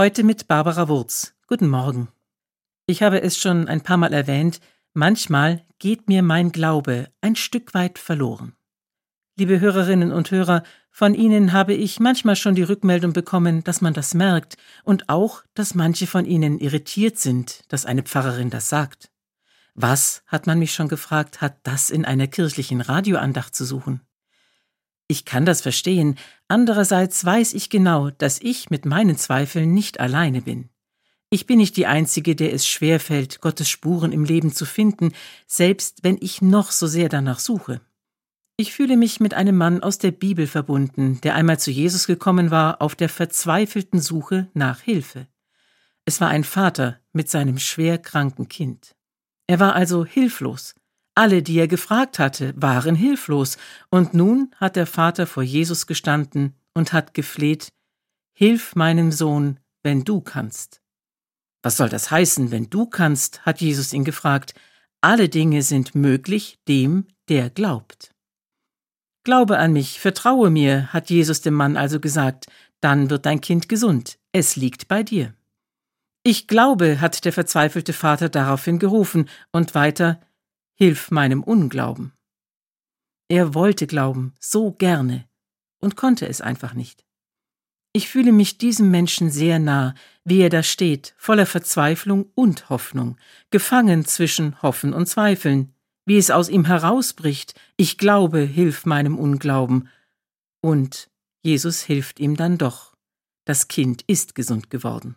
Heute mit Barbara Wurz. Guten Morgen. Ich habe es schon ein paar Mal erwähnt, manchmal geht mir mein Glaube ein Stück weit verloren. Liebe Hörerinnen und Hörer, von Ihnen habe ich manchmal schon die Rückmeldung bekommen, dass man das merkt und auch, dass manche von Ihnen irritiert sind, dass eine Pfarrerin das sagt. Was, hat man mich schon gefragt, hat das in einer kirchlichen Radioandacht zu suchen? Ich kann das verstehen, andererseits weiß ich genau, dass ich mit meinen Zweifeln nicht alleine bin. Ich bin nicht die Einzige, der es schwerfällt, Gottes Spuren im Leben zu finden, selbst wenn ich noch so sehr danach suche. Ich fühle mich mit einem Mann aus der Bibel verbunden, der einmal zu Jesus gekommen war auf der verzweifelten Suche nach Hilfe. Es war ein Vater mit seinem schwer kranken Kind. Er war also hilflos. Alle, die er gefragt hatte, waren hilflos, und nun hat der Vater vor Jesus gestanden und hat gefleht Hilf meinem Sohn, wenn du kannst. Was soll das heißen, wenn du kannst? hat Jesus ihn gefragt. Alle Dinge sind möglich dem, der glaubt. Glaube an mich, vertraue mir, hat Jesus dem Mann also gesagt, dann wird dein Kind gesund, es liegt bei dir. Ich glaube, hat der verzweifelte Vater daraufhin gerufen, und weiter Hilf meinem Unglauben. Er wollte glauben, so gerne, und konnte es einfach nicht. Ich fühle mich diesem Menschen sehr nah, wie er da steht, voller Verzweiflung und Hoffnung, gefangen zwischen Hoffen und Zweifeln, wie es aus ihm herausbricht, ich glaube, hilf meinem Unglauben. Und Jesus hilft ihm dann doch. Das Kind ist gesund geworden.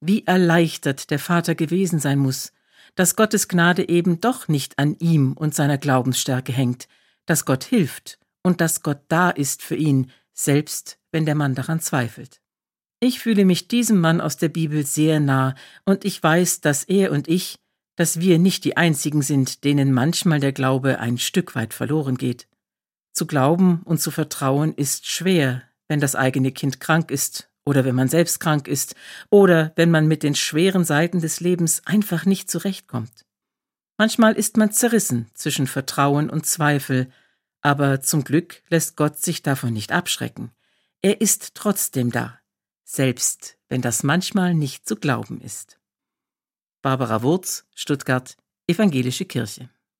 Wie erleichtert der Vater gewesen sein muss, dass Gottes Gnade eben doch nicht an ihm und seiner Glaubensstärke hängt, dass Gott hilft und dass Gott da ist für ihn, selbst wenn der Mann daran zweifelt. Ich fühle mich diesem Mann aus der Bibel sehr nah, und ich weiß, dass er und ich, dass wir nicht die einzigen sind, denen manchmal der Glaube ein Stück weit verloren geht. Zu glauben und zu vertrauen ist schwer, wenn das eigene Kind krank ist oder wenn man selbst krank ist oder wenn man mit den schweren Seiten des Lebens einfach nicht zurechtkommt. Manchmal ist man zerrissen zwischen Vertrauen und Zweifel, aber zum Glück lässt Gott sich davon nicht abschrecken. Er ist trotzdem da, selbst wenn das manchmal nicht zu glauben ist. Barbara Wurz, Stuttgart, Evangelische Kirche